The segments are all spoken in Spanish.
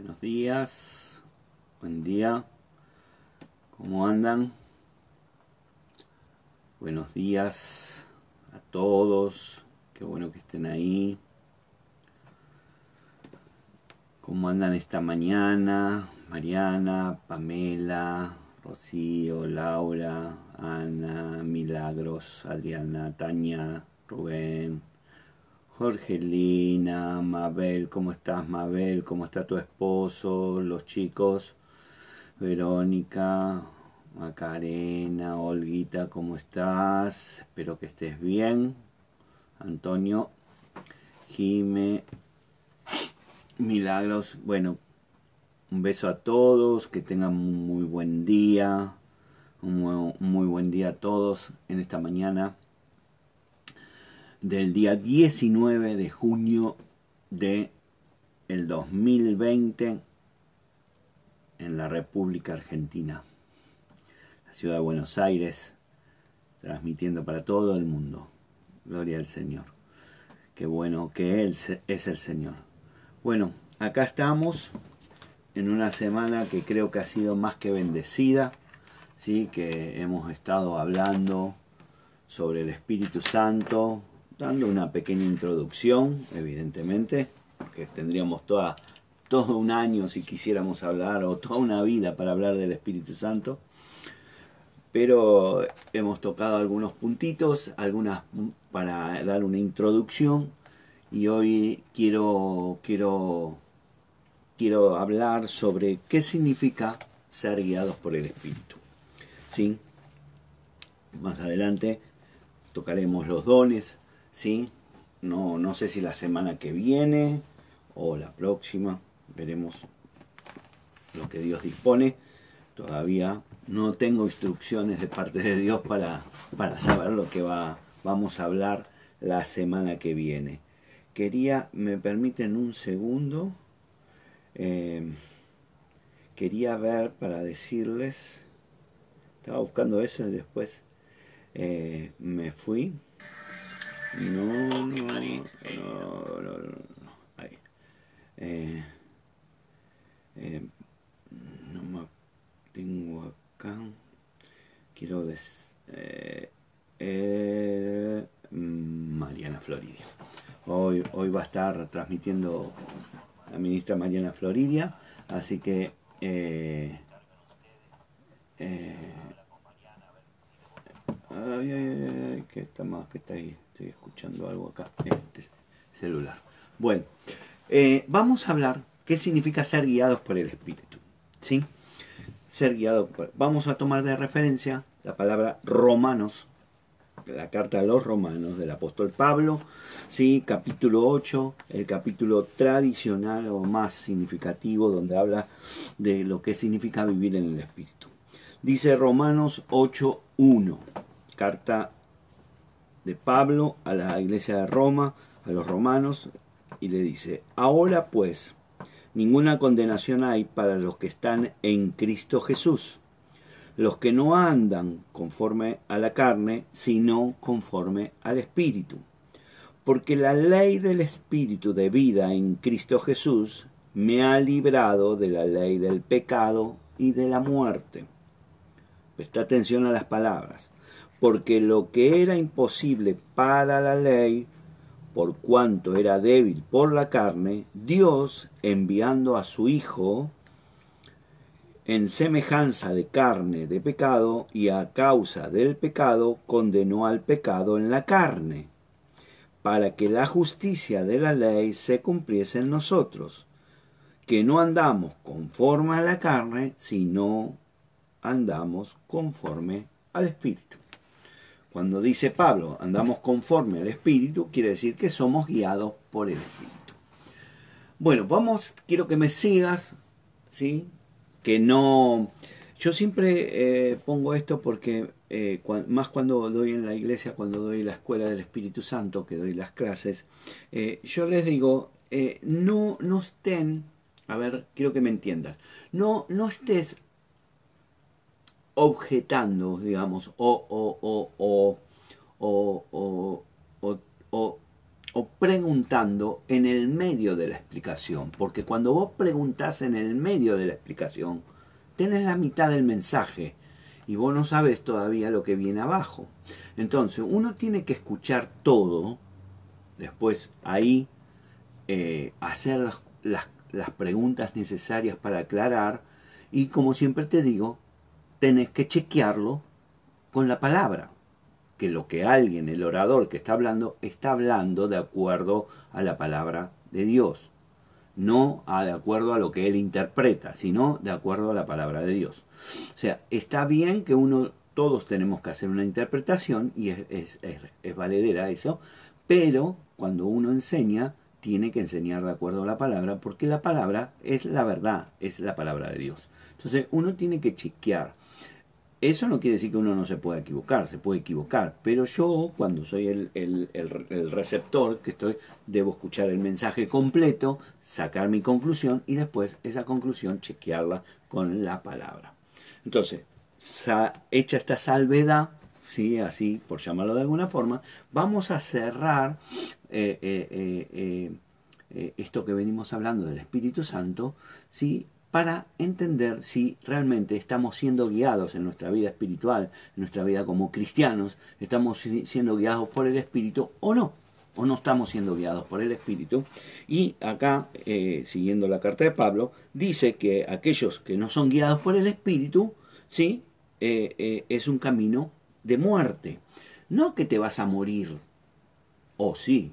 Buenos días, buen día, ¿cómo andan? Buenos días a todos, qué bueno que estén ahí. ¿Cómo andan esta mañana? Mariana, Pamela, Rocío, Laura, Ana, Milagros, Adriana, Tania, Rubén, Jorgelina, Mabel, ¿cómo estás Mabel? ¿Cómo está tu esposo? Los chicos, Verónica, Macarena, Olguita, ¿cómo estás? Espero que estés bien. Antonio, Jime, Milagros, bueno, un beso a todos, que tengan un muy buen día, un muy buen día a todos en esta mañana del día 19 de junio de el 2020 en la República Argentina, la ciudad de Buenos Aires, transmitiendo para todo el mundo. Gloria al Señor. Qué bueno que Él es el Señor. Bueno, acá estamos en una semana que creo que ha sido más que bendecida, ¿sí? que hemos estado hablando sobre el Espíritu Santo, dando una pequeña introducción, evidentemente, porque tendríamos toda, todo un año si quisiéramos hablar, o toda una vida para hablar del Espíritu Santo. Pero hemos tocado algunos puntitos, algunas para dar una introducción, y hoy quiero, quiero, quiero hablar sobre qué significa ser guiados por el Espíritu. ¿Sí? Más adelante tocaremos los dones, ¿sí? No, no sé si la semana que viene o la próxima, veremos lo que Dios dispone. Todavía no tengo instrucciones de parte de Dios para, para saber lo que va, vamos a hablar la semana que viene. Quería, me permiten un segundo, eh, quería ver para decirles, estaba buscando eso y después eh, me fui. No, no, no, no, no, Ahí. Eh, eh, no me tengo acá. Quiero decir. Eh, eh, Mariana Floridia. Hoy, hoy va a estar transmitiendo la ministra Mariana Floridia, así que eh, eh, ay, ay, ay, que está más que está ahí. Estoy escuchando algo acá. Este celular. Bueno, eh, vamos a hablar qué significa ser guiados por el Espíritu. ¿Sí? Ser guiados por... Vamos a tomar de referencia la palabra romanos, la carta a los romanos del apóstol Pablo, ¿sí? capítulo 8, el capítulo tradicional o más significativo donde habla de lo que significa vivir en el Espíritu. Dice Romanos 8.1, carta de Pablo a la iglesia de Roma, a los romanos, y le dice, ahora pues, ninguna condenación hay para los que están en Cristo Jesús, los que no andan conforme a la carne, sino conforme al Espíritu. Porque la ley del Espíritu de vida en Cristo Jesús me ha librado de la ley del pecado y de la muerte. Presta atención a las palabras porque lo que era imposible para la ley, por cuanto era débil por la carne, Dios, enviando a su Hijo en semejanza de carne de pecado y a causa del pecado, condenó al pecado en la carne, para que la justicia de la ley se cumpliese en nosotros, que no andamos conforme a la carne, sino andamos conforme al Espíritu. Cuando dice Pablo, andamos conforme al Espíritu, quiere decir que somos guiados por el Espíritu. Bueno, vamos, quiero que me sigas, ¿sí? Que no... Yo siempre eh, pongo esto porque, eh, más cuando doy en la iglesia, cuando doy la escuela del Espíritu Santo, que doy las clases, eh, yo les digo, no, no estén, a ver, quiero que me entiendas, no, no estés objetando, digamos, o, o, o, o, o, o, preguntando en el medio de la explicación, porque cuando vos preguntás en el medio de la explicación, tenés la mitad del mensaje y vos no sabes todavía lo que viene abajo. Entonces, uno tiene que escuchar todo, después ahí eh, hacer las, las preguntas necesarias para aclarar y como siempre te digo, tenés que chequearlo con la palabra que lo que alguien, el orador que está hablando, está hablando de acuerdo a la palabra de Dios. No de acuerdo a lo que él interpreta, sino de acuerdo a la palabra de Dios. O sea, está bien que uno, todos tenemos que hacer una interpretación y es, es, es valedera eso, pero cuando uno enseña, tiene que enseñar de acuerdo a la palabra, porque la palabra es la verdad, es la palabra de Dios. Entonces uno tiene que chequear eso no quiere decir que uno no se pueda equivocar, se puede equivocar, pero yo cuando soy el, receptor que estoy, debo escuchar el mensaje completo, sacar mi conclusión y después esa conclusión chequearla con la palabra. Entonces, hecha esta salvedad, ¿sí? así por llamarlo de alguna forma, vamos a cerrar eh, eh, eh, esto que venimos hablando del Espíritu Santo, ¿sí? Para entender si realmente estamos siendo guiados en nuestra vida espiritual, en nuestra vida como cristianos, estamos siendo guiados por el Espíritu o no, o no estamos siendo guiados por el Espíritu. Y acá, eh, siguiendo la carta de Pablo, dice que aquellos que no son guiados por el Espíritu, ¿sí? Eh, eh, es un camino de muerte. No que te vas a morir, o sí,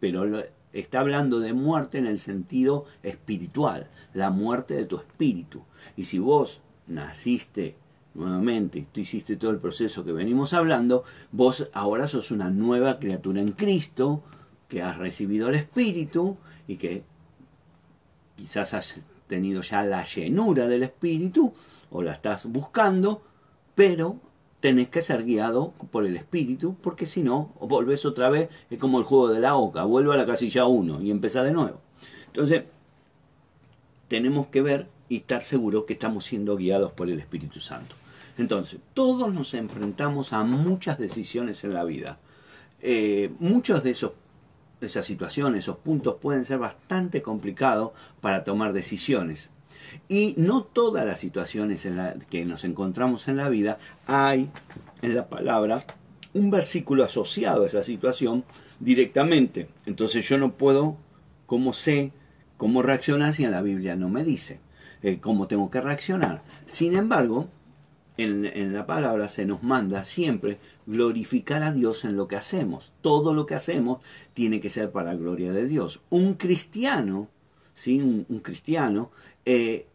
pero está hablando de muerte en el sentido espiritual, la muerte de tu espíritu. Y si vos naciste nuevamente y tú hiciste todo el proceso que venimos hablando, vos ahora sos una nueva criatura en Cristo, que has recibido el Espíritu y que quizás has tenido ya la llenura del Espíritu o la estás buscando, pero tenés que ser guiado por el espíritu, porque si no, volvés otra vez, es como el juego de la oca, vuelve a la casilla 1 y empieza de nuevo. Entonces, tenemos que ver y estar seguros que estamos siendo guiados por el Espíritu Santo. Entonces, todos nos enfrentamos a muchas decisiones en la vida. Eh, muchos de esos esas situaciones, esos puntos pueden ser bastante complicados para tomar decisiones. Y no todas las situaciones en las que nos encontramos en la vida hay en la palabra un versículo asociado a esa situación directamente. Entonces yo no puedo, ¿cómo sé cómo reaccionar si en la Biblia no me dice eh, cómo tengo que reaccionar? Sin embargo, en, en, la palabra se nos manda siempre glorificar a Dios en lo que hacemos. Todo lo que hacemos tiene que ser para la gloria de Dios. Un cristiano, ¿sí? un cristiano, eh,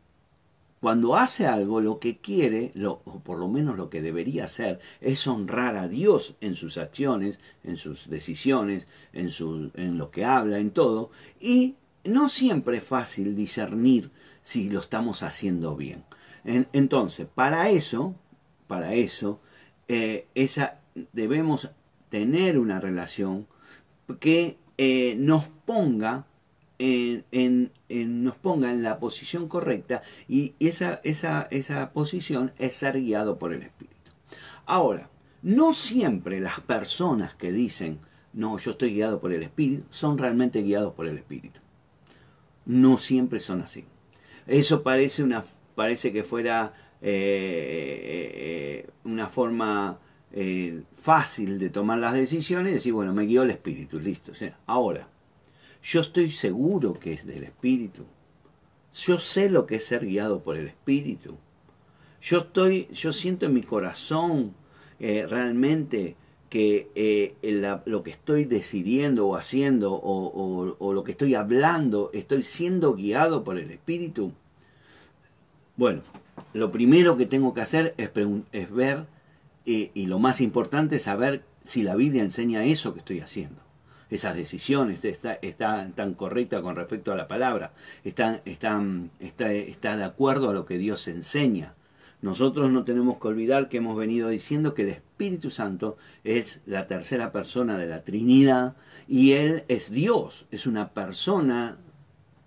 cuando hace algo, lo que quiere, o por lo menos lo que debería hacer, es honrar a Dios en sus acciones, en sus decisiones, en, su, en lo que habla, en todo. Y no siempre es fácil discernir si lo estamos haciendo bien. entonces, para eso, para eso, eh, debemos tener una relación que eh, nos ponga en, nos ponga en la posición correcta y esa, esa, esa posición es ser guiado por el Espíritu. Ahora, no siempre las personas que dicen, no, yo estoy guiado por el Espíritu, son realmente guiados por el Espíritu. No siempre son así. Eso parece, una, parece que fuera eh, eh, una forma eh, fácil de tomar las decisiones y decir, bueno, me guió el Espíritu, listo. Ahora, yo estoy seguro que es del Espíritu. Yo sé lo que es ser guiado por el Espíritu. Yo estoy, yo siento en mi corazón eh, realmente que eh, lo que estoy decidiendo o haciendo o, lo que estoy hablando, estoy siendo guiado por el Espíritu. Bueno, lo primero que tengo que hacer es, es ver, eh, y lo más importante es saber si la Biblia enseña eso que estoy haciendo esas decisiones, está, está tan correcta con respecto a la palabra, está, está, está, está de acuerdo a lo que Dios enseña. Nosotros no tenemos que olvidar que hemos venido diciendo que el Espíritu Santo es la tercera persona de la Trinidad y Él es Dios, es una persona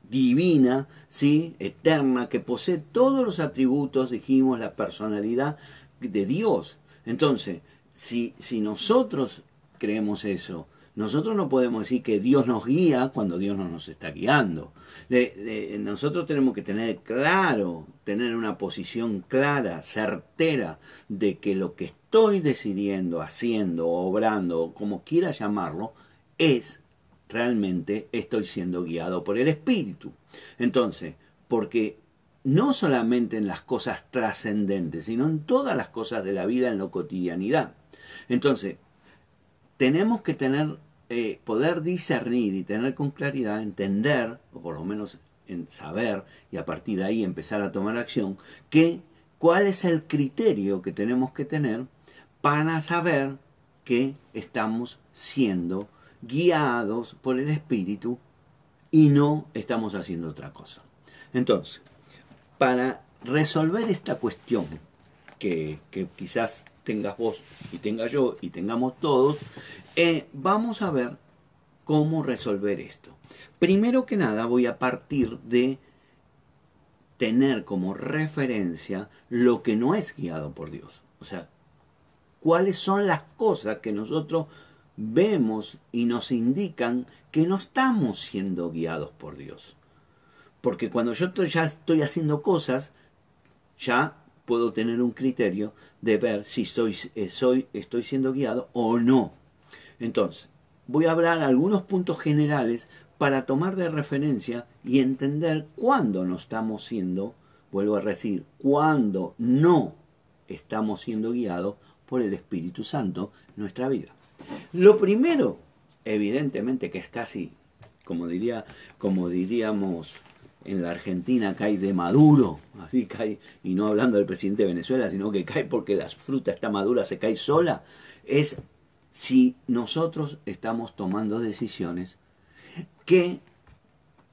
divina, ¿sí? eterna, que posee todos los atributos, dijimos, la personalidad de Dios. Entonces, si, si nosotros creemos eso, nosotros no podemos decir que Dios nos guía cuando Dios no nos está guiando. nosotros tenemos que tener claro, tener una posición clara, certera, de que lo que estoy decidiendo, haciendo, obrando, como quiera llamarlo, es realmente estoy siendo guiado por el Espíritu. Entonces, porque no solamente en las cosas trascendentes, sino en todas las cosas de la vida, en la cotidianidad. Entonces, tenemos que tener, eh, poder discernir y tener con claridad, entender, o por lo menos en saber, y a partir de ahí empezar a tomar acción, que cuál es el criterio que tenemos que tener para saber que estamos siendo guiados por el Espíritu y no estamos haciendo otra cosa. Entonces, para resolver esta cuestión, que, quizás tengas vos y tenga yo y tengamos todos, eh, vamos a ver cómo resolver esto. Primero que nada voy a partir de tener como referencia lo que no es guiado por Dios. O sea, cuáles son las cosas que nosotros vemos y nos indican que no estamos siendo guiados por Dios. Porque cuando yo ya estoy haciendo cosas, ya puedo tener un criterio de ver si soy, eh, soy, estoy siendo guiado o no. Entonces, voy a hablar algunos puntos generales para tomar de referencia y entender cuándo no estamos siendo, vuelvo a decir, cuándo no estamos siendo guiados por el Espíritu Santo en nuestra vida. Lo primero, evidentemente que es casi, como diría, como diríamos en la Argentina cae de maduro, así cae, y no hablando del presidente de Venezuela, sino que cae porque la fruta está madura, se cae sola, es si nosotros estamos tomando decisiones que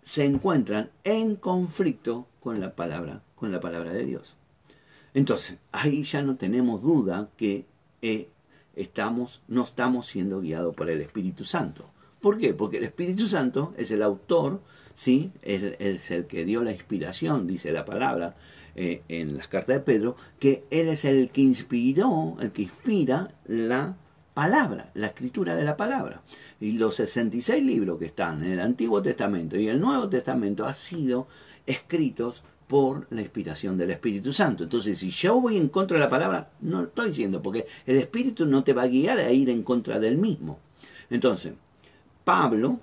se encuentran en conflicto con la palabra, con la palabra de Dios. Entonces, ahí ya no tenemos duda que eh, estamos, no estamos siendo guiados por el Espíritu Santo. ¿Por qué? Porque el Espíritu Santo es el autor ¿sí? Es, el que dio la inspiración, dice la palabra eh, en las cartas de Pedro, que Él es el que inspiró, el que inspira la palabra, la escritura de la palabra. Y los 66 libros que están en el Antiguo Testamento y el Nuevo Testamento han sido escritos por la inspiración del Espíritu Santo. Entonces, si yo voy en contra de la palabra, no lo estoy diciendo, porque el Espíritu no te va a guiar a ir en contra del mismo. Entonces, Pablo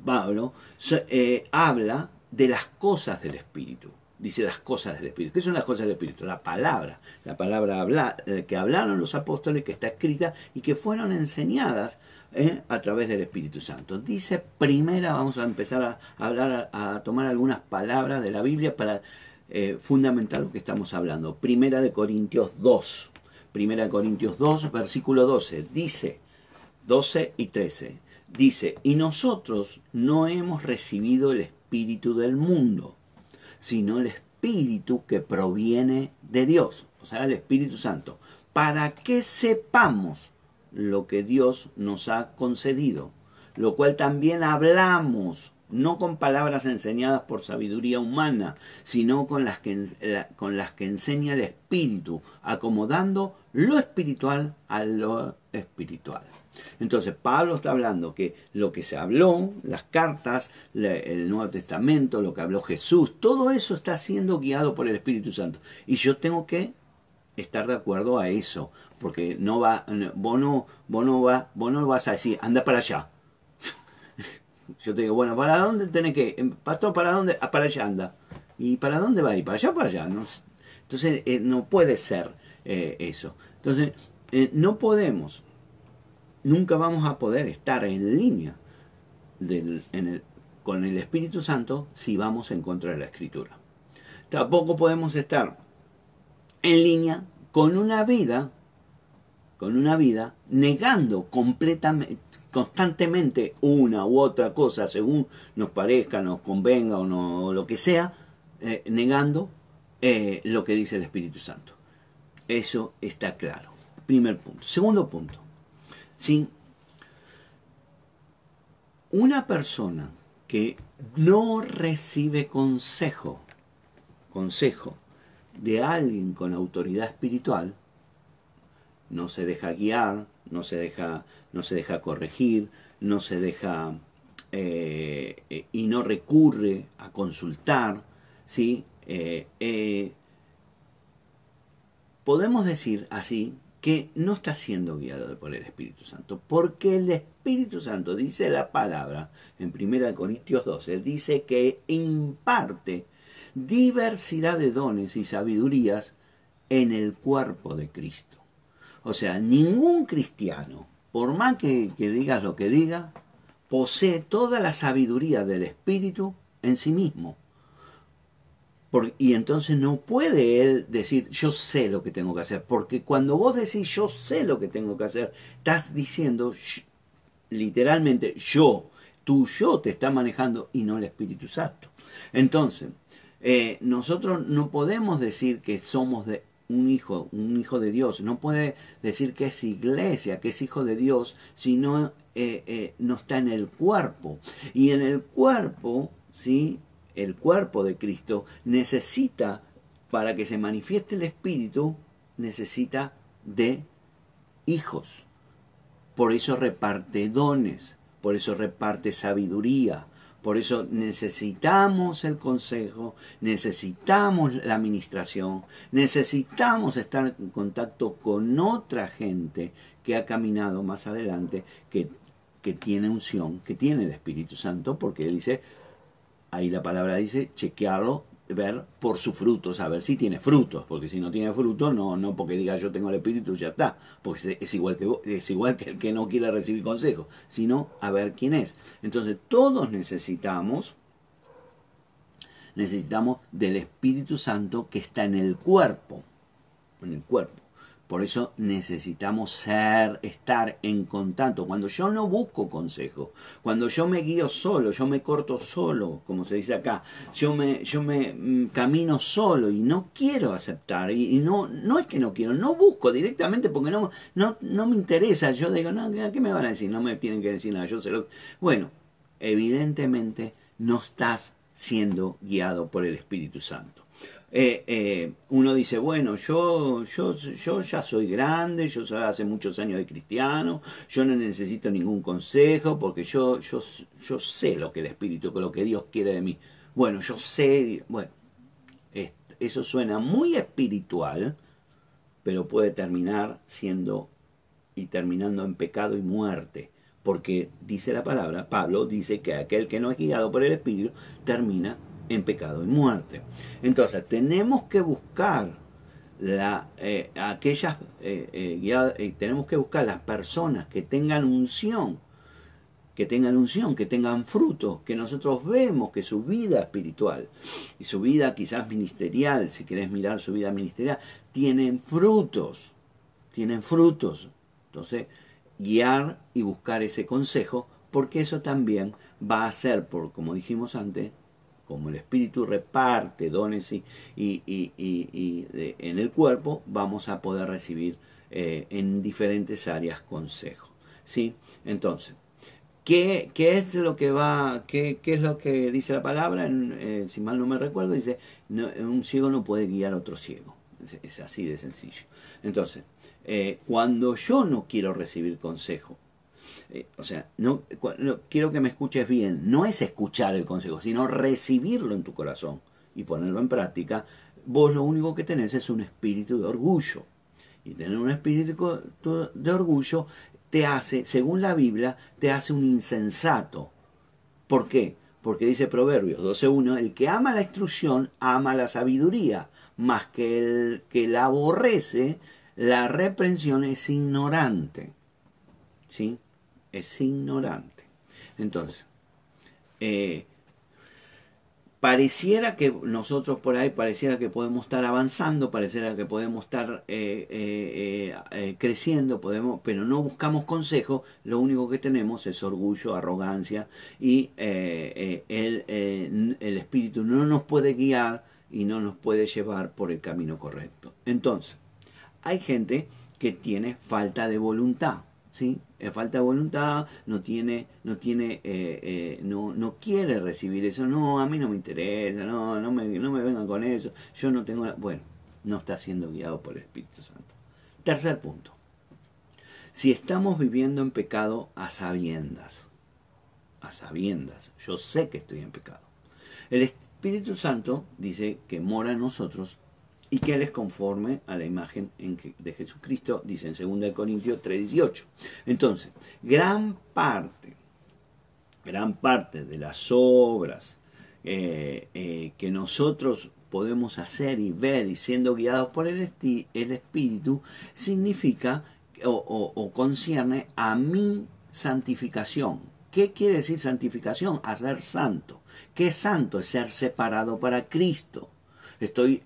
Pablo eh, habla de las cosas del Espíritu. Dice las cosas del Espíritu. ¿Qué son las cosas del Espíritu? La palabra. La palabra habla, eh, que hablaron los apóstoles, que está escrita y que fueron enseñadas eh, a través del Espíritu Santo. Dice primera, vamos a empezar a, hablar, a, tomar algunas palabras de la Biblia para fundamentar lo que estamos hablando. Primera de Corintios 2. Primera de Corintios 2, versículo 12. Dice 12 y 13 dice, y nosotros no hemos recibido el espíritu del mundo, sino el espíritu que proviene de Dios, o sea, el Espíritu Santo, para que sepamos lo que Dios nos ha concedido, lo cual también hablamos, no con palabras enseñadas por sabiduría humana, sino con las que, con las que enseña el Espíritu, acomodando lo espiritual a lo espiritual. Entonces Pablo está hablando que lo que se habló, las cartas, el Nuevo Testamento, lo que habló Jesús, todo eso está siendo guiado por el Espíritu Santo. Y yo tengo que estar de acuerdo a eso, porque no va, vos no, vos no, va, vos no vas a decir, anda para allá. yo te digo, bueno, ¿para dónde tenés que? Em, Pastor, ¿para dónde? Ah, para allá anda. ¿Y para dónde va? ¿Y para allá para allá? entonces, eh, no puede ser eh, eso. Entonces, eh, no podemos nunca vamos a poder estar en línea con el Espíritu Santo si vamos en contra de la Escritura. Tampoco podemos estar en línea con una vida, con una vida negando completamente, constantemente una u otra cosa según nos parezca, nos convenga o, no, lo que sea, eh, negando eh, lo que dice el Espíritu Santo. Eso está claro. Primer punto. Segundo punto. ¿Sí? Una persona que no recibe consejo, consejo de alguien con autoridad espiritual, no se deja guiar, no se deja, no se deja corregir, no se deja eh, eh, y no recurre a consultar, ¿sí? Eh, podemos decir así que no está siendo guiado por el Espíritu Santo, porque el Espíritu Santo dice la palabra en 1 Corintios 12, dice que imparte diversidad de dones y sabidurías en el cuerpo de Cristo. O sea, ningún cristiano, por más que, digas lo que diga, posee toda la sabiduría del Espíritu en sí mismo. Y entonces no puede él decir yo sé lo que tengo que hacer, porque cuando vos decís yo sé lo que tengo que hacer, estás diciendo literalmente yo, tu yo te está manejando y no el Espíritu Santo. Entonces, eh, nosotros no podemos decir que somos de un hijo, un hijo de Dios. No puede decir que es iglesia, que es hijo de Dios, si no, eh, eh, no está en el cuerpo. Y en el cuerpo, ¿sí? El cuerpo de Cristo necesita, para que se manifieste el Espíritu, necesita de hijos. Por eso reparte dones, por eso reparte sabiduría, por eso necesitamos el consejo, necesitamos la administración, necesitamos estar en contacto con otra gente que ha caminado más adelante, que, que tiene unción, que tiene el Espíritu Santo, porque dice, ahí la palabra dice, chequearlo ver por sus frutos, a ver si tiene frutos, porque si no tiene frutos, no, no porque diga yo tengo el espíritu, ya está, porque es igual que es igual que el que no quiere recibir consejo, sino a ver quién es. Entonces, todos necesitamos necesitamos del Espíritu Santo que está en el cuerpo, en el cuerpo. Por eso necesitamos ser, estar en contacto. Cuando yo no busco consejo, cuando yo me guío solo, yo me corto solo, como se dice acá, yo me, yo me mm, camino solo y no quiero aceptar, y, no, no es que no quiero, no busco directamente porque no, no, no me interesa. Yo digo, no, ¿qué me van a decir? No me tienen que decir nada, yo sé lo Bueno, evidentemente no estás siendo guiado por el Espíritu Santo. Eh, eh, uno dice, bueno, yo, yo, yo ya soy grande, yo soy hace muchos años de cristiano, yo no necesito ningún consejo porque yo, yo, yo sé lo que el Espíritu, lo que Dios quiere de mí. Bueno, yo sé, bueno, eso suena muy espiritual, pero puede terminar siendo y terminando en pecado y muerte. Porque dice la palabra, Pablo dice que aquel que no es guiado por el Espíritu termina en pecado y muerte. Entonces, tenemos que buscar la, eh, aquellas, eh, eh, tenemos que buscar las personas que tengan unción, que tengan unción, que tengan fruto, que nosotros vemos que su vida espiritual y su vida quizás ministerial, si querés mirar su vida ministerial, tienen frutos, tienen frutos. Entonces, guiar y buscar ese consejo, porque eso también va a ser, por como dijimos antes, como el espíritu reparte dones y, en el cuerpo, vamos a poder recibir eh, en diferentes áreas consejos. ¿sí? Entonces, ¿qué, ¿qué, es lo que va, qué, qué, es lo que dice la palabra? Eh, si mal no me recuerdo, dice, un ciego no puede guiar a otro ciego. Es, así de sencillo. Entonces, eh, cuando yo no quiero recibir consejo, eh, o sea, no, quiero que me escuches bien, no es escuchar el consejo, sino recibirlo en tu corazón y ponerlo en práctica, vos lo único que tenés es un espíritu de orgullo. Y tener un espíritu de orgullo te hace, según la Biblia, te hace un insensato. ¿Por qué? Porque dice Proverbios 12.1, el que ama la instrucción ama la sabiduría, más que el que la aborrece, la reprensión es ignorante. ¿Sí? Es ignorante. Entonces, eh, pareciera que nosotros por ahí, pareciera que podemos estar avanzando, pareciera que podemos estar eh, eh, creciendo, podemos, pero no buscamos consejo, lo único que tenemos es orgullo, arrogancia y el, el espíritu no nos puede guiar y no nos puede llevar por el camino correcto. Entonces, hay gente que tiene falta de voluntad. ¿sí? Falta de voluntad, no tiene, no tiene, eh, eh, no, no quiere recibir eso, no, a mí no me interesa, no, no me, no me vengan con eso, yo no tengo, bueno, no está siendo guiado por el Espíritu Santo. Tercer punto, si estamos viviendo en pecado a sabiendas. A sabiendas. Yo sé que estoy en pecado. El Espíritu Santo dice que mora en nosotros y que Él es conforme a la imagen de Jesucristo, dice en 2 Corintios 3:18. Entonces, gran parte, gran parte de las obras eh, eh, que nosotros podemos hacer y ver y siendo guiados por el, el Espíritu, significa o, o, concierne a mi santificación. ¿Qué quiere decir santificación? A ser santo. ¿Qué es santo? Es ser separado para Cristo. Estoy,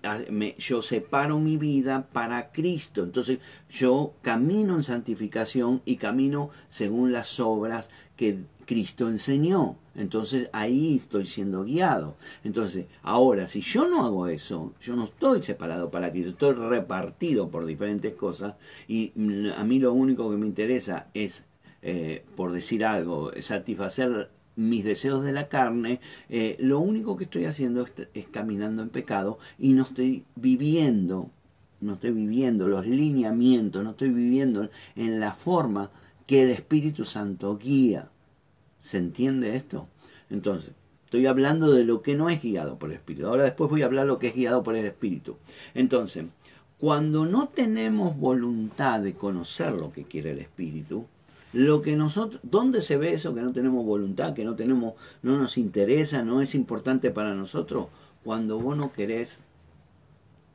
yo separo mi vida para Cristo. Entonces yo camino en santificación y camino según las obras que Cristo enseñó. Entonces ahí estoy siendo guiado. Entonces, ahora, si yo no hago eso, yo no estoy separado para Cristo, estoy repartido por diferentes cosas y a mí lo único que me interesa es, eh, por decir algo, satisfacer mis deseos de la carne, eh, lo único que estoy haciendo es, es caminando en pecado y no estoy viviendo, no estoy viviendo los lineamientos, no estoy viviendo en la forma que el Espíritu Santo guía. ¿Se entiende esto? Entonces, estoy hablando de lo que no es guiado por el Espíritu. Ahora después voy a hablar de lo que es guiado por el Espíritu. Entonces, cuando no tenemos voluntad de conocer lo que quiere el Espíritu, lo que nosotros, ¿dónde se ve eso que no tenemos voluntad, que no tenemos, no nos interesa, no es importante para nosotros? Cuando vos no querés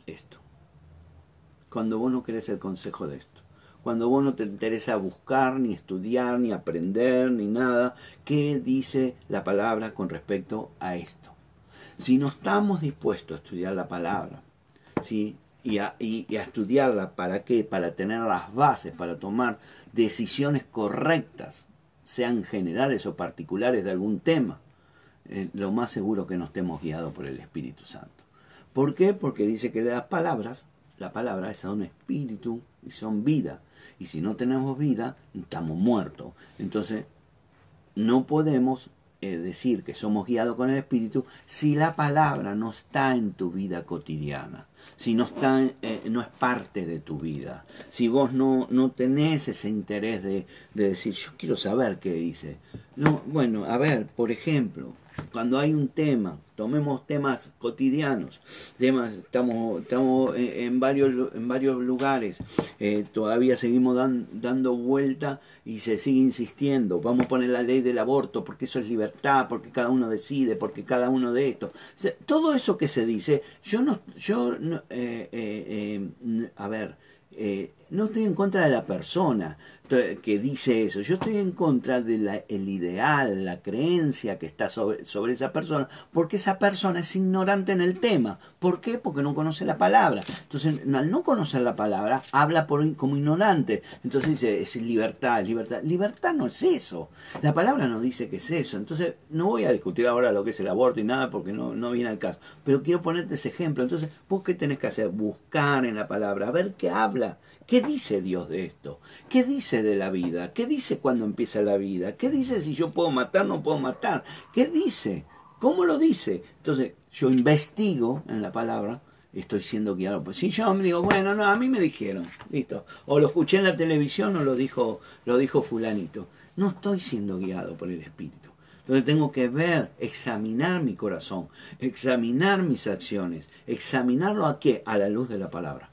esto. Cuando vos no querés el consejo de esto cuando vos no te interesa buscar, ni estudiar, ni aprender, ni nada, ¿qué dice la palabra con respecto a esto? Si no estamos dispuestos a estudiar la palabra, ¿sí? Y, a, estudiarla, ¿para qué? Para tener las bases, para tomar decisiones correctas, sean generales o particulares de algún tema, lo más seguro que no estemos guiados por el Espíritu Santo. ¿Por qué? Porque dice que las palabras, la palabra son espíritu y son vida. Y si no tenemos vida, estamos muertos. Entonces, no podemos decir que somos guiados con el Espíritu si la palabra no está en tu vida cotidiana, si no, está, eh, no es parte de tu vida, si vos no, no tenés ese interés de, de decir, yo quiero saber qué dice. No, bueno, a ver, por ejemplo, cuando hay un tema, tomemos temas cotidianos, temas, estamos, estamos en, varios, en varios lugares, eh, todavía seguimos dando vuelta y se sigue insistiendo, vamos a poner la ley del aborto porque eso es libertad, porque cada uno decide, porque cada uno de esto. todo eso que se dice, yo no, yo eh, eh, a ver, no estoy en contra de la persona que dice eso, yo estoy en contra del ideal, la creencia que está sobre, sobre, esa persona, porque esa persona es ignorante en el tema. ¿Por qué? Porque no conoce la palabra. Entonces, al no conocer la palabra, habla por, como ignorante. Entonces dice, es libertad, libertad. Libertad no es eso. La palabra no dice que es eso. Entonces, no voy a discutir ahora lo que es el aborto y nada, porque no, no viene al caso. Pero quiero ponerte ese ejemplo. Entonces, ¿vos qué tenés que hacer? Buscar en la palabra, a ver qué habla. ¿Qué dice Dios de esto? ¿Qué dice de la vida? ¿Qué dice cuando empieza la vida? ¿Qué dice si yo puedo matar, no puedo matar? ¿Qué dice? ¿Cómo lo dice? Entonces, yo investigo en la palabra, estoy siendo guiado. Pues si yo me digo, bueno, no, a mí me dijeron, listo. O lo escuché en la televisión o lo dijo, lo dijo fulanito. No estoy siendo guiado por el Espíritu. Entonces tengo que ver, examinar mi corazón, examinar mis acciones, examinarlo a qué? A la luz de la palabra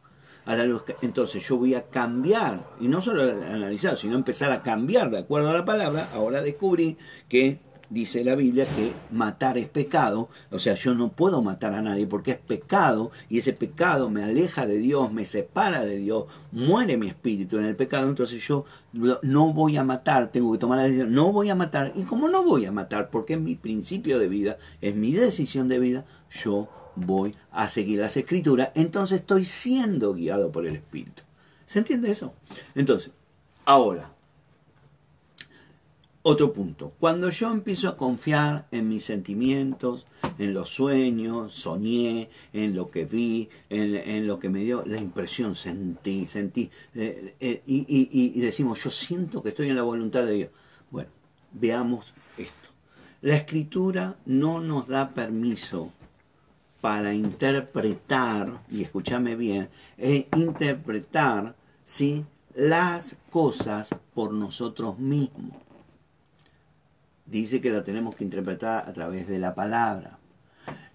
entonces yo voy a cambiar, y no solo analizar, sino empezar a cambiar de acuerdo a la palabra. Ahora descubrí que dice la Biblia que matar es pecado, o sea, yo no puedo matar a nadie porque es pecado y ese pecado me aleja de Dios, me separa de Dios, muere mi espíritu en el pecado, entonces yo no voy a matar, tengo que tomar la decisión, no voy a matar, y como no voy a matar, porque es mi principio de vida, es mi decisión de vida, yo voy a seguir las escrituras, entonces estoy siendo guiado por el Espíritu. ¿Se entiende eso? Entonces, ahora, otro punto. Cuando yo empiezo a confiar en mis sentimientos, en los sueños, soñé, en lo que vi, en, lo que me dio la impresión, sentí, sentí, eh, eh, y, y decimos, yo siento que estoy en la voluntad de Dios. Bueno, veamos esto. La escritura no nos da permiso para interpretar, y escúchame bien, es interpretar ¿sí? las cosas por nosotros mismos. Dice que la tenemos que interpretar a través de la palabra.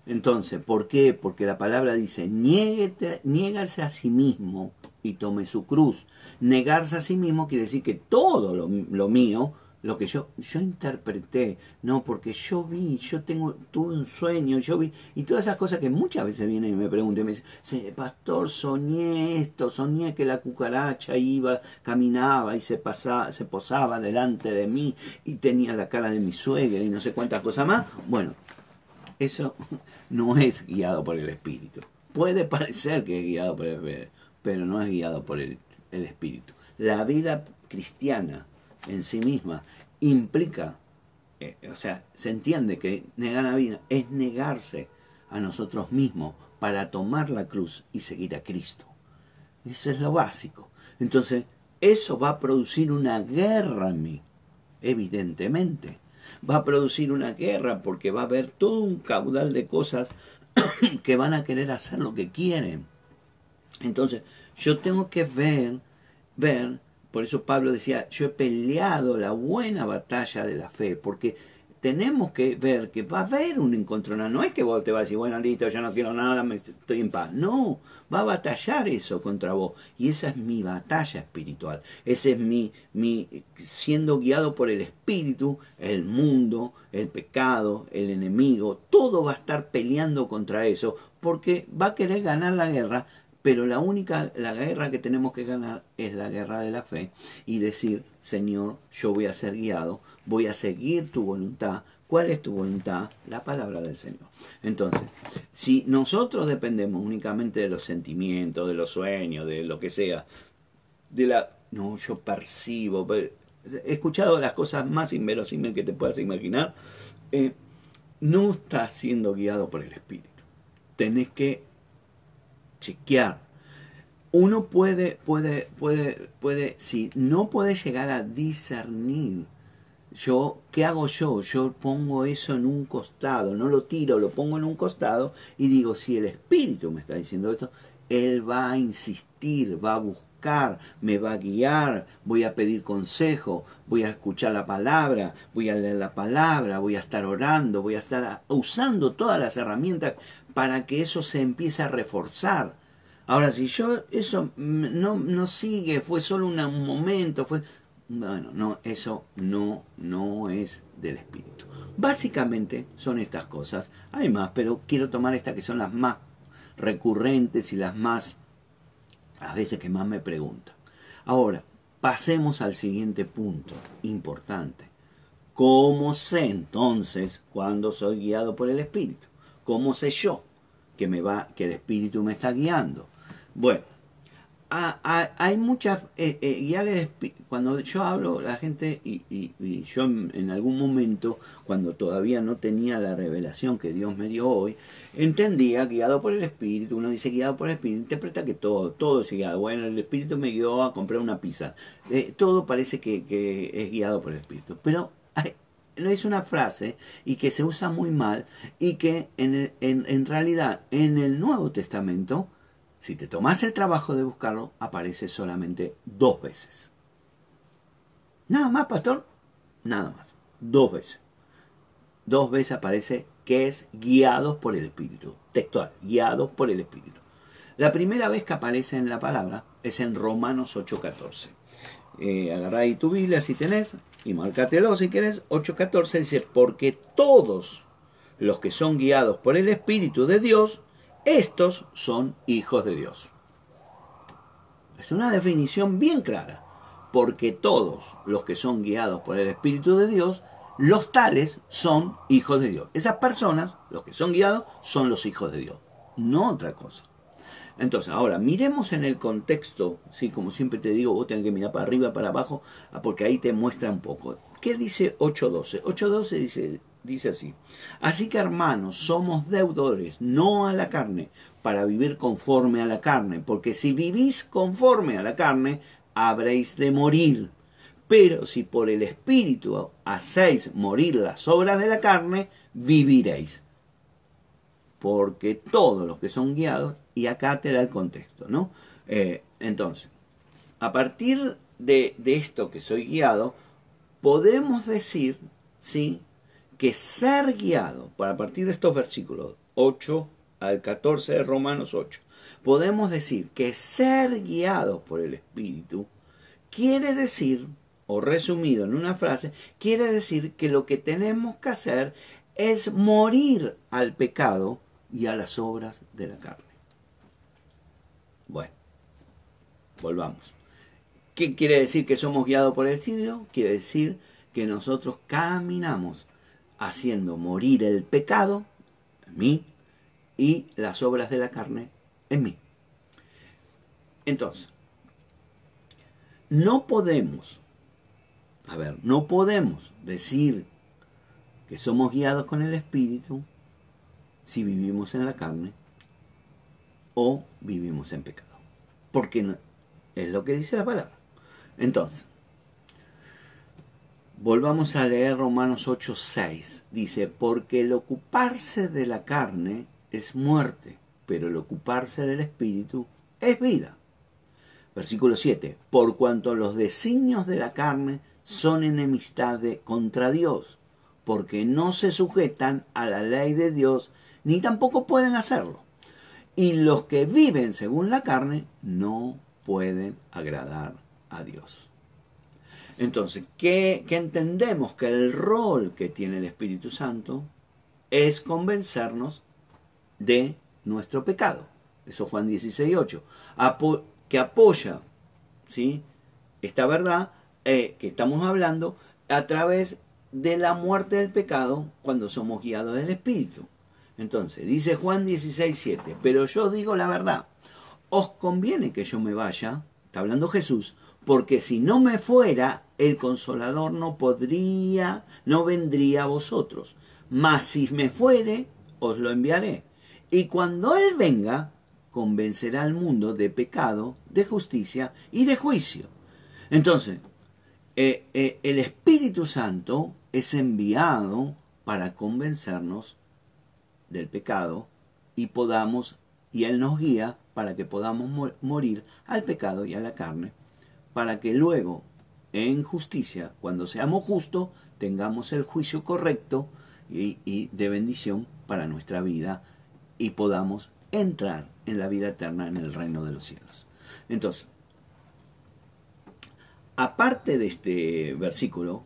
Entonces, ¿por qué? Porque la palabra dice, niégase a sí mismo y tome su cruz. Negarse a sí mismo quiere decir que todo lo, lo mío lo que yo, yo interpreté, no, porque yo vi, yo tengo, tuve un sueño, yo vi, y todas esas cosas que muchas veces vienen y me preguntan, me dicen, pastor, soñé esto, soñé que la cucaracha iba, caminaba y se pasaba, se posaba delante de mí y tenía la cara de mi suegra y no sé cuántas cosas más. Bueno, eso no es guiado por el Espíritu. Puede parecer que es guiado por el pero no es guiado por el, el Espíritu. La vida cristiana en sí misma implica, eh, o sea, se entiende que negar la vida es negarse a nosotros mismos para tomar la cruz y seguir a Cristo. Eso es lo básico. Entonces, eso va a producir una guerra en mí, evidentemente. Va a producir una guerra porque va a haber todo un caudal de cosas que van a querer hacer lo que quieren. Entonces, yo tengo que ver, ver por eso Pablo decía, yo he peleado la buena batalla de la fe, porque tenemos que ver que va a haber un encontronazo. No es que vos te vas a decir, bueno, listo, yo no quiero nada, me estoy en paz. No, va a batallar eso contra vos. Y esa es mi batalla espiritual. Ese es mi, mi, siendo guiado por el Espíritu, el mundo, el pecado, el enemigo, todo va a estar peleando contra eso, porque va a querer ganar la guerra pero la única, la guerra que tenemos que ganar es la guerra de la fe y decir, Señor, yo voy a ser guiado, voy a seguir tu voluntad. ¿Cuál es tu voluntad? La palabra del Señor. Entonces, si nosotros dependemos únicamente de los sentimientos, de los sueños, de lo que sea, de la... No, yo percibo, he escuchado las cosas más inverosímiles que te puedas imaginar, eh, no estás siendo guiado por el Espíritu. Tenés que chequear. Uno puede, puede, puede, puede, si no puede llegar a discernir, yo, ¿qué hago yo? Yo pongo eso en un costado, no lo tiro, lo pongo en un costado y digo, si el Espíritu me está diciendo esto, Él va a insistir, va a buscar, me va a guiar, voy a pedir consejo, voy a escuchar la palabra, voy a leer la palabra, voy a estar orando, voy a estar usando todas las herramientas para que eso se empiece a reforzar. Ahora, si yo eso no, no sigue, fue solo un momento, fue... Bueno, no, eso no, no es del espíritu. Básicamente son estas cosas. Hay más, pero quiero tomar estas que son las más recurrentes y las más, a veces que más me preguntan. Ahora, pasemos al siguiente punto importante. ¿Cómo sé entonces cuando soy guiado por el Espíritu? ¿Cómo sé yo que, me va, que el Espíritu me está guiando? Bueno, hay muchas eh, eh, cuando yo hablo la gente y, yo en, algún momento cuando todavía no tenía la revelación que Dios me dio hoy entendía guiado por el Espíritu uno dice guiado por el Espíritu interpreta que todo todo es guiado. Bueno el Espíritu me guió a comprar una pizza. Eh, todo parece que, es guiado por el Espíritu. Pero es una frase y que se usa muy mal y que en, en, realidad en el Nuevo Testamento, si te tomas el trabajo de buscarlo, aparece solamente dos veces. Nada más, pastor. Nada más. Dos veces. Dos veces aparece que es guiados por el Espíritu. Textual, guiados por el Espíritu. La primera vez que aparece en la palabra es en Romanos 8:14. Eh, agarrá ahí tu Biblia si tenés, y márcatelo si querés, 8.14 dice, porque todos los que son guiados por el Espíritu de Dios, estos son hijos de Dios. Es una definición bien clara, porque todos los que son guiados por el Espíritu de Dios, los tales son hijos de Dios. Esas personas, los que son guiados, son los hijos de Dios, no otra cosa. Entonces, ahora, miremos en el contexto, sí, como siempre te digo, vos tenés que mirar para arriba, para abajo, ah, porque ahí te muestra un poco. ¿Qué dice 8.12? 8.12 dice, dice así, así que hermanos, somos deudores, no a la carne, para vivir conforme a la carne, porque si vivís conforme a la carne, habréis de morir. Pero si por el Espíritu hacéis morir las obras de la carne, viviréis porque todos los que son guiados, y acá te da el contexto, ¿no? Eh, entonces, a partir de, de esto que soy guiado, podemos decir, ¿sí? Que ser guiado, a partir de estos versículos 8 al 14 de Romanos 8, podemos decir que ser guiado por el Espíritu quiere decir, o resumido en una frase, quiere decir que lo que tenemos que hacer es morir al pecado y a las obras de la carne. Bueno, volvamos. ¿Qué quiere decir que somos guiados por el Espíritu? Quiere decir que nosotros caminamos haciendo morir el pecado en mí y las obras de la carne en mí. Entonces, no podemos, a ver, no podemos decir que somos guiados con el Espíritu si vivimos en la carne o vivimos en pecado. Porque es lo que dice la palabra. Entonces, volvamos a leer Romanos 8:6. Dice, porque el ocuparse de la carne es muerte, pero el ocuparse del Espíritu es vida. Versículo 7. Por cuanto los designios de la carne son enemistad contra Dios, porque no se sujetan a la ley de Dios, ni tampoco pueden hacerlo. Y los que viven según la carne no pueden agradar a Dios. Entonces, ¿qué, ¿qué, entendemos? Que el rol que tiene el Espíritu Santo es convencernos de nuestro pecado. Eso Juan 16, 8. que apoya ¿sí? esta verdad eh, que estamos hablando a través de la muerte del pecado cuando somos guiados del Espíritu. Entonces, dice Juan 16, 7, pero yo digo la verdad, os conviene que yo me vaya, está hablando Jesús, porque si no me fuera, el consolador no podría, no vendría a vosotros, mas si me fuere, os lo enviaré. Y cuando Él venga, convencerá al mundo de pecado, de justicia y de juicio. Entonces, eh, eh, el Espíritu Santo es enviado para convencernos del pecado y podamos, y Él nos guía para que podamos morir al pecado y a la carne, para que luego, en justicia, cuando seamos justos, tengamos el juicio correcto y, y de bendición para nuestra vida y podamos entrar en la vida eterna en el reino de los cielos. Entonces, aparte de este versículo,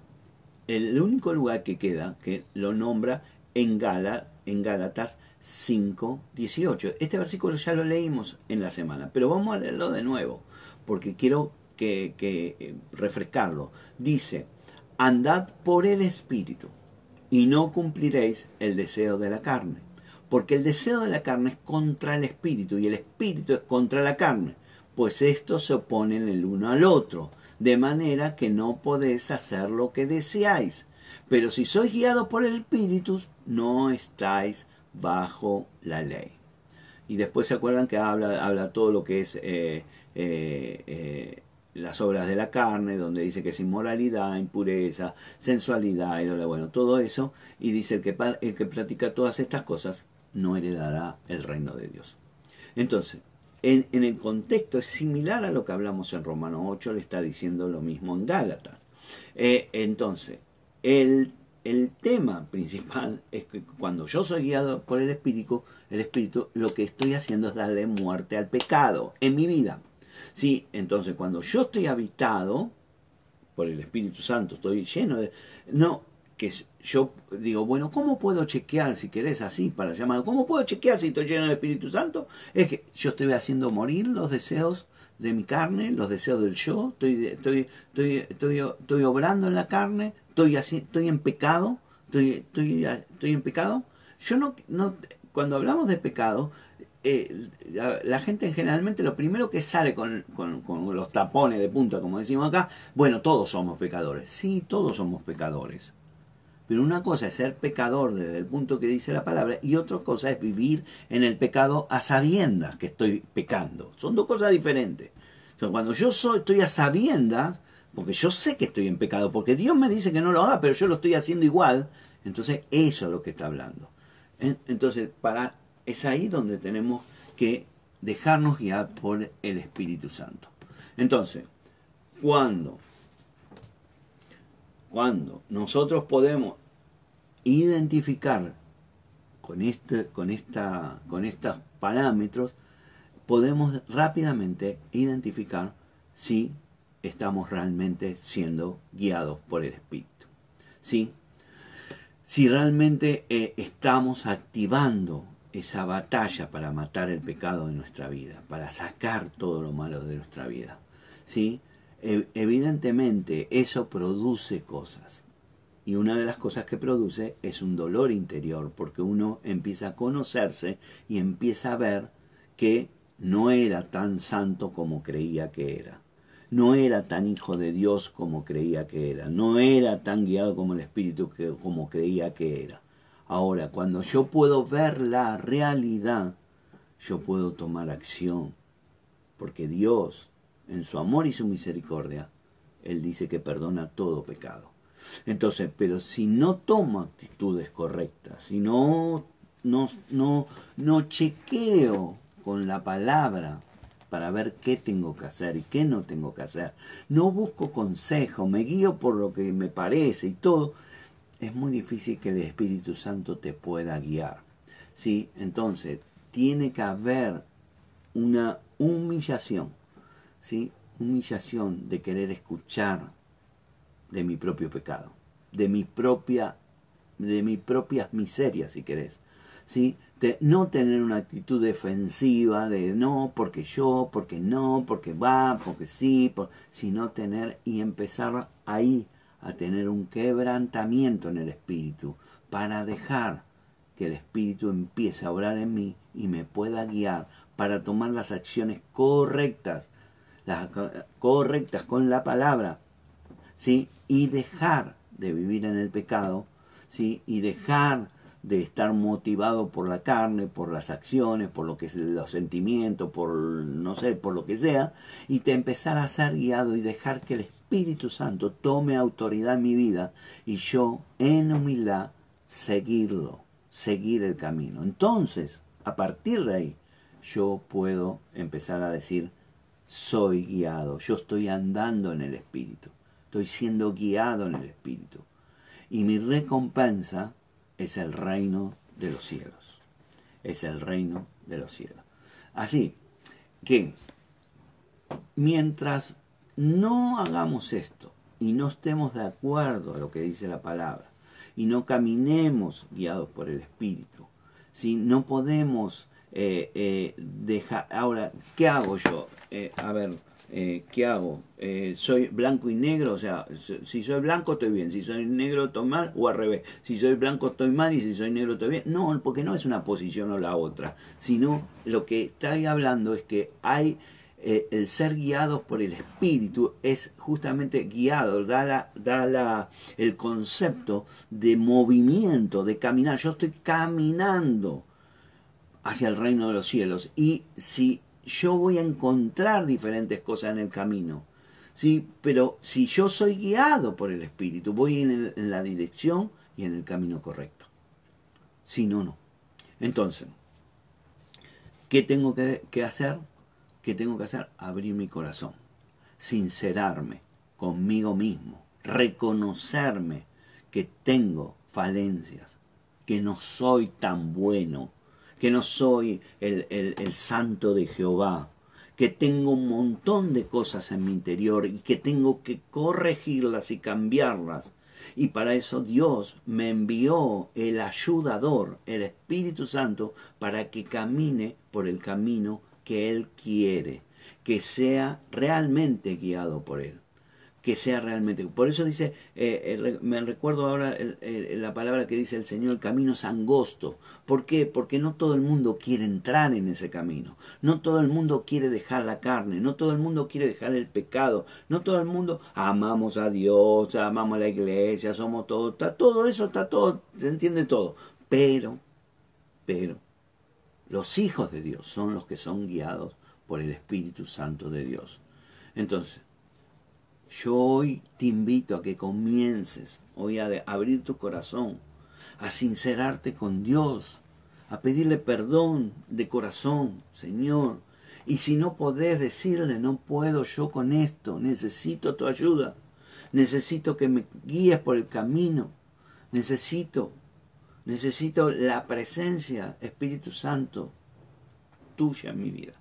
el único lugar que queda, que lo nombra en, Gala, en Gálatas 5, 18. Este versículo ya lo leímos en la semana, pero vamos a leerlo de nuevo, porque quiero que, que eh, refrescarlo. Dice, andad por el Espíritu, y no cumpliréis el deseo de la carne porque el deseo de la carne es contra el espíritu y el espíritu es contra la carne, pues estos se oponen el uno al otro, de manera que no podéis hacer lo que deseáis. Pero si sois guiados por el espíritu, no estáis bajo la ley. Y después se acuerdan que habla, habla todo lo que es eh, eh, eh, las obras de la carne, donde dice que es inmoralidad, impureza, sensualidad, ídolo, bueno, todo eso. Y dice el que, el que practica todas estas cosas no heredará el reino de Dios. Entonces, en, el contexto es similar a lo que hablamos en Romano 8, le está diciendo lo mismo en Gálatas. Entonces, el, el, tema principal es que cuando yo soy guiado por el Espíritu, el Espíritu, lo que estoy haciendo es darle muerte al pecado en mi vida. Sí, entonces cuando yo estoy habitado por el Espíritu Santo, estoy lleno de... No, que yo digo, bueno, ¿cómo puedo chequear, si querés así, para llamarlo, ¿cómo puedo chequear si estoy lleno del Espíritu Santo? Es que yo estoy haciendo morir los deseos de mi carne, los deseos del yo, estoy, estoy, estoy, estoy, estoy obrando en la carne, estoy, así, estoy en pecado, estoy, estoy, estoy en pecado. Yo no, no, cuando hablamos de pecado, eh, la, gente generalmente lo primero que sale con, con, con, los tapones de punta, como decimos acá, bueno, todos somos pecadores. Sí, todos somos pecadores. Pero una cosa es ser pecador desde el punto que dice la palabra y otra cosa es vivir en el pecado a sabiendas que estoy pecando. Son dos cosas diferentes. cuando yo soy, estoy a sabiendas, porque yo sé que estoy en pecado, porque Dios me dice que no lo haga, pero yo lo estoy haciendo igual, entonces eso es lo que está hablando. Entonces, para, es ahí donde tenemos que dejarnos guiar por el Espíritu Santo. Entonces, cuando, cuando nosotros podemos identificar con, este, con, esta, con estos parámetros, podemos rápidamente identificar si estamos realmente siendo guiados por el Espíritu. ¿Sí? Si realmente eh, estamos activando esa batalla para matar el pecado de nuestra vida, para sacar todo lo malo de nuestra vida. ¿Sí? Evidentemente eso produce cosas. Y una de las cosas que produce es un dolor interior, porque uno empieza a conocerse y empieza a ver que no era tan santo como creía que era. No era tan hijo de Dios como creía que era. No era tan guiado como el Espíritu que, como creía que era. Ahora, cuando yo puedo ver la realidad, yo puedo tomar acción. Porque Dios, en su amor y su misericordia, Él dice que perdona todo pecado. Entonces, pero si no tomo actitudes correctas, si no, no, no, no chequeo con la palabra para ver qué tengo que hacer y qué no tengo que hacer, no busco consejo, me guío por lo que me parece y todo, es muy difícil que el Espíritu Santo te pueda guiar. ¿sí? Entonces, tiene que haber una humillación, ¿sí? humillación de querer escuchar de mi propio pecado, de mi propia de mis propias miserias, si querés. ¿sí? De no tener una actitud defensiva de no, porque yo, porque no, porque va, porque sí, sino tener y empezar ahí a tener un quebrantamiento en el espíritu para dejar que el espíritu empiece a orar en mí y me pueda guiar para tomar las acciones correctas, las correctas con la palabra, ¿sí? Y dejar de vivir en el pecado, ¿sí? Y dejar de estar motivado por la carne, por las acciones, por lo que es los sentimientos, por no sé, por lo que sea, y te empezar a ser guiado y dejar que el Espíritu Santo tome autoridad en mi vida y yo en humildad seguirlo, seguir el camino. Entonces, a partir de ahí, yo puedo empezar a decir, soy guiado, yo estoy andando en el Espíritu, estoy siendo guiado en el Espíritu. Y mi recompensa es el reino de los cielos. Es el reino de los cielos. Así que, mientras no hagamos esto y no estemos de acuerdo a lo que dice la palabra y no caminemos guiados por el Espíritu, si no podemos eh, eh, dejar... Ahora, ¿qué hago yo? Eh, a ver, eh, ¿qué hago? Eh, ¿Soy blanco y negro? O sea, si soy blanco estoy bien, si soy negro estoy mal, o al revés, si soy blanco estoy mal y si soy negro estoy bien. No, porque no es una posición o la otra, sino lo que estoy hablando es que hay eh, el ser guiados por el Espíritu es justamente guiado, da, la, da la, el concepto de movimiento, de caminar. Yo estoy caminando hacia el reino de los cielos y si yo voy a encontrar diferentes cosas en el camino. ¿sí? Pero si yo soy guiado por el Espíritu, voy en, la dirección y en el camino correcto. Si no, no. Entonces, ¿qué tengo que, que hacer? ¿Qué tengo que hacer? Abrir mi corazón, sincerarme conmigo mismo, reconocerme que tengo falencias, que no soy tan bueno, que no soy el, el, santo de Jehová, que tengo un montón de cosas en mi interior y que tengo que corregirlas y cambiarlas. Y para eso Dios me envió el ayudador, el Espíritu Santo, para que camine por el camino que Él quiere, que sea realmente guiado por Él que sea realmente. Por eso dice, eh, me recuerdo ahora la palabra que dice el Señor, el camino es angosto. ¿Por qué? Porque no todo el mundo quiere entrar en ese camino. No todo el mundo quiere dejar la carne. No todo el mundo quiere dejar el pecado. No todo el mundo amamos a Dios, amamos a la iglesia, somos todos. Está todo eso, está todo, se entiende todo. Pero, pero, los hijos de Dios son los que son guiados por el Espíritu Santo de Dios. Entonces, yo hoy te invito a que comiences hoy a abrir tu corazón, a sincerarte con Dios, a pedirle perdón de corazón, Señor, Y si no podés decirle, no puedo yo con esto, necesito tu ayuda, necesito que me guíes por el camino, necesito, necesito la presencia, Espíritu Santo, tuya en mi vida,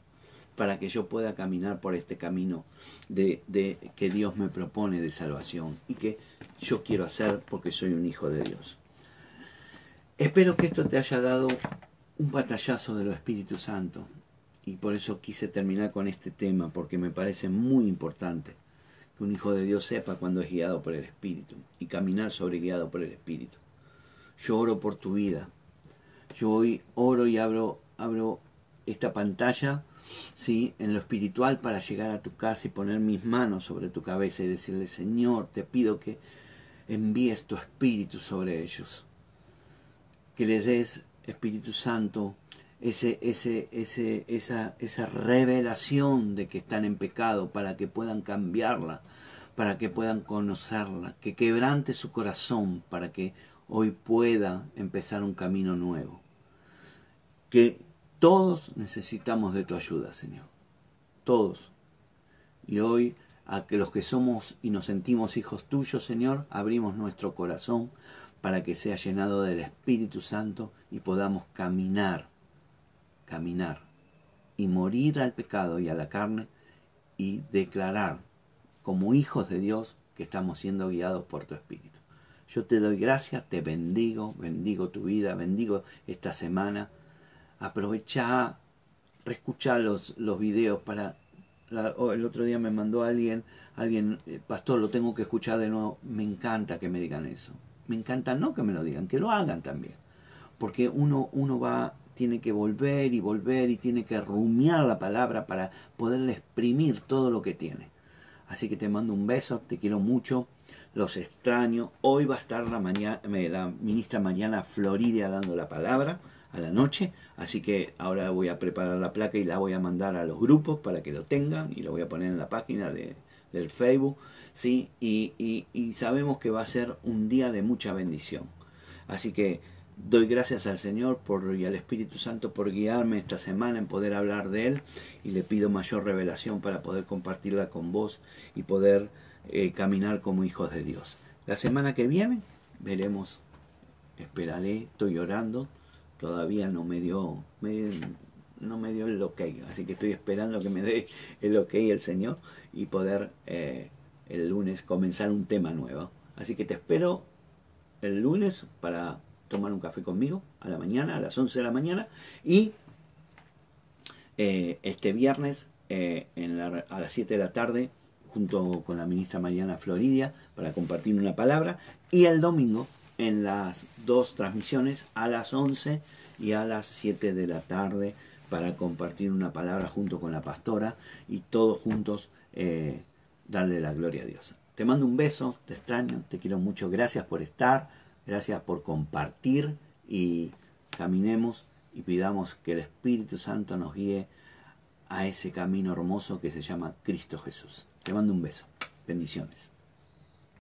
para que yo pueda caminar por este camino de, que Dios me propone de salvación y que yo quiero hacer porque soy un hijo de Dios. Espero que esto te haya dado un batallazo de lo Espíritu Santo y por eso quise terminar con este tema porque me parece muy importante que un hijo de Dios sepa cuando es guiado por el Espíritu y caminar sobre guiado por el Espíritu. Yo oro por tu vida. Yo hoy oro y abro, abro esta pantalla ¿sí? en lo espiritual para llegar a tu casa y poner mis manos sobre tu cabeza y decirle, Señor, te pido que envíes tu espíritu sobre ellos. Que les des, Espíritu Santo, ese, ese, ese, esa, esa revelación de que están en pecado para que puedan cambiarla, para que puedan conocerla, que quebrante su corazón para que hoy pueda empezar un camino nuevo. Que todos necesitamos de tu ayuda, Señor. Todos. Y hoy a los que somos y nos sentimos hijos tuyos, Señor, abrimos nuestro corazón para que sea llenado del Espíritu Santo y podamos caminar, caminar y morir al pecado y a la carne y declarar como hijos de Dios que estamos siendo guiados por tu Espíritu. Yo te doy gracias, te bendigo, bendigo tu vida, bendigo esta semana. Aprovecha, reescucha los, los videos para el otro día me mandó alguien, alguien, eh, pastor, lo tengo que escuchar de nuevo. Me encanta que me digan eso. Me encanta no que me lo digan, que lo hagan también. Porque uno, uno va, tiene que volver y volver y tiene que rumiar la palabra para poderle exprimir todo lo que tiene. Así que te mando un beso, te quiero mucho, los extraño. Hoy va a estar la, mañana, la ministra Mariana Florida dando la palabra a la noche. Así que ahora voy a preparar la placa y la voy a mandar a los grupos para que lo tengan y lo voy a poner en la página de, del Facebook. ¿sí? Y, y, sabemos que va a ser un día de mucha bendición. Así que doy gracias al Señor por, y al Espíritu Santo por guiarme esta semana en poder hablar de Él y le pido mayor revelación para poder compartirla con vos y poder eh, caminar como hijos de Dios. La semana que viene veremos, esperaré, estoy orando todavía no me dio, no me dio el ok, así que estoy esperando que me dé el ok el Señor y poder eh, el lunes comenzar un tema nuevo. Así que te espero el lunes para tomar un café conmigo a la mañana, a las 11 de la mañana, y eh, este viernes eh, en a las 7 de la tarde junto con la ministra Mariana Floridia para compartir una palabra, y el domingo en las dos transmisiones a las 11 y a las 7 de la tarde para compartir una palabra junto con la pastora y todos juntos eh, darle la gloria a Dios. Te mando un beso, te extraño, te quiero mucho, gracias por estar, gracias por compartir y caminemos y pidamos que el Espíritu Santo nos guíe a ese camino hermoso que se llama Cristo Jesús. Te mando un beso, bendiciones.